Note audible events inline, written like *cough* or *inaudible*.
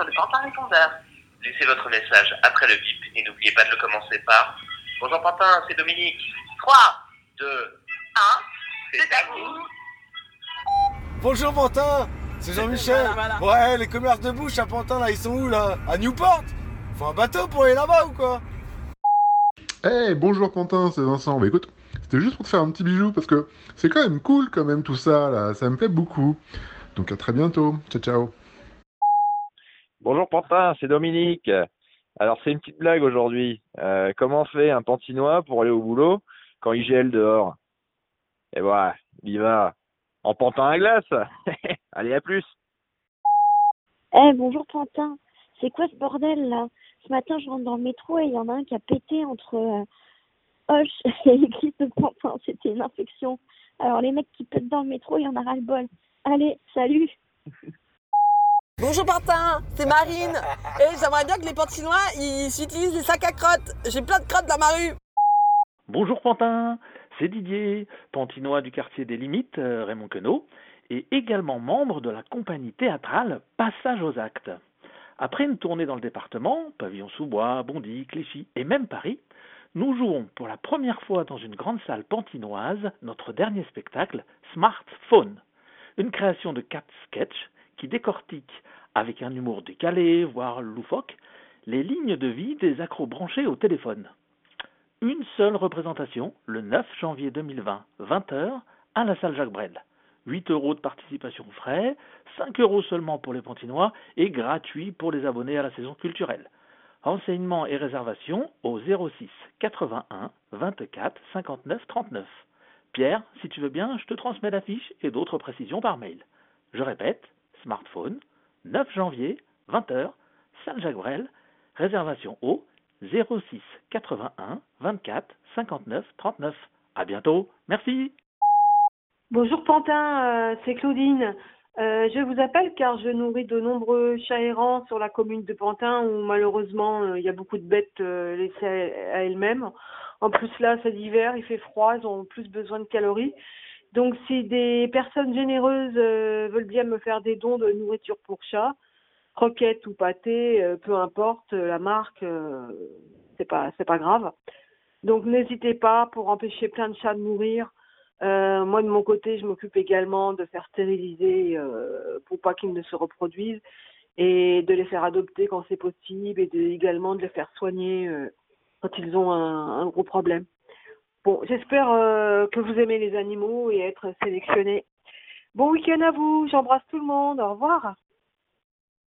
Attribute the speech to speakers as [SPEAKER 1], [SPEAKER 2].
[SPEAKER 1] sur le Pantin répondeur. Laissez votre message après le bip et n'oubliez pas de le commencer par Bonjour Pantin, c'est Dominique. 3, 2, 1, c'est à vous.
[SPEAKER 2] Bonjour Pantin, c'est Jean-Michel. Ouais, les commerces de bouche à Pantin là, ils sont où là? À Newport? Faut un bateau pour aller là-bas ou quoi?
[SPEAKER 3] Eh, bonjour Pantin, c'est Vincent. Bah écoute, c'était juste pour te faire un petit bijou parce que c'est quand même cool quand même tout ça là, ça me plaît beaucoup. Donc à très bientôt. Ciao ciao.
[SPEAKER 4] Bonjour Pantin, c'est Dominique. Alors c'est une petite blague aujourd'hui. Euh, comment fait un Pantinois pour aller au boulot quand il gèle dehors? Et voilà, il y va en pantin à glace. *laughs* Allez, à plus.
[SPEAKER 5] Eh, bonjour Pantin. C'est quoi ce bordel là? Ce matin, je rentre dans le métro et il y en a un qui a pété entre euh, Hoche *laughs* et l'église de Pantin. C'était une infection. Alors, les mecs qui pètent dans le métro, il y en a ras le bol. Allez, salut *laughs*
[SPEAKER 6] Bonjour Pantin, c'est Marine. Et j'aimerais bien que les Pantinois ils utilisent des sacs à crottes. J'ai plein de crottes dans ma rue.
[SPEAKER 7] Bonjour Pantin, c'est Didier, pantinois du quartier des Limites, euh, Raymond Queneau, et également membre de la compagnie théâtrale Passage aux Actes. Après une tournée dans le département, Pavillon-sous-Bois, Bondy, Clichy et même Paris, nous jouons pour la première fois dans une grande salle pantinoise notre dernier spectacle, Smartphone, une création de quatre sketchs qui décortique, avec un humour décalé, voire loufoque, les lignes de vie des accros branchés au téléphone. Une seule représentation, le 9 janvier 2020, 20h, à la salle Jacques Brel. 8 euros de participation frais, 5 euros seulement pour les Pantinois et gratuit pour les abonnés à la saison culturelle. Renseignements et réservations au 06 81 24 59 39. Pierre, si tu veux bien, je te transmets l'affiche et d'autres précisions par mail. Je répète, smartphone, 9 janvier, 20h, salle Jacques réservation au 06 81 24 59 39. À bientôt, merci.
[SPEAKER 8] Bonjour Pantin, euh, c'est Claudine. Euh, je vous appelle car je nourris de nombreux chats errants sur la commune de Pantin où malheureusement euh, il y a beaucoup de bêtes laissées à, à elles-mêmes. En plus là c'est l'hiver, il fait froid, ils ont plus besoin de calories. Donc si des personnes généreuses euh, veulent bien me faire des dons de nourriture pour chats, croquettes ou pâté, euh, peu importe euh, la marque, c'est pas c'est pas grave. Donc n'hésitez pas pour empêcher plein de chats de mourir. Moi de mon côté, je m'occupe également de faire stériliser pour pas qu'ils ne se reproduisent et de les faire adopter quand c'est possible et de, également de les faire soigner quand ils ont un gros problème. Bon, j'espère euh, que vous aimez les animaux et être sélectionnés. Bon week-end à vous, j'embrasse tout le monde, au revoir.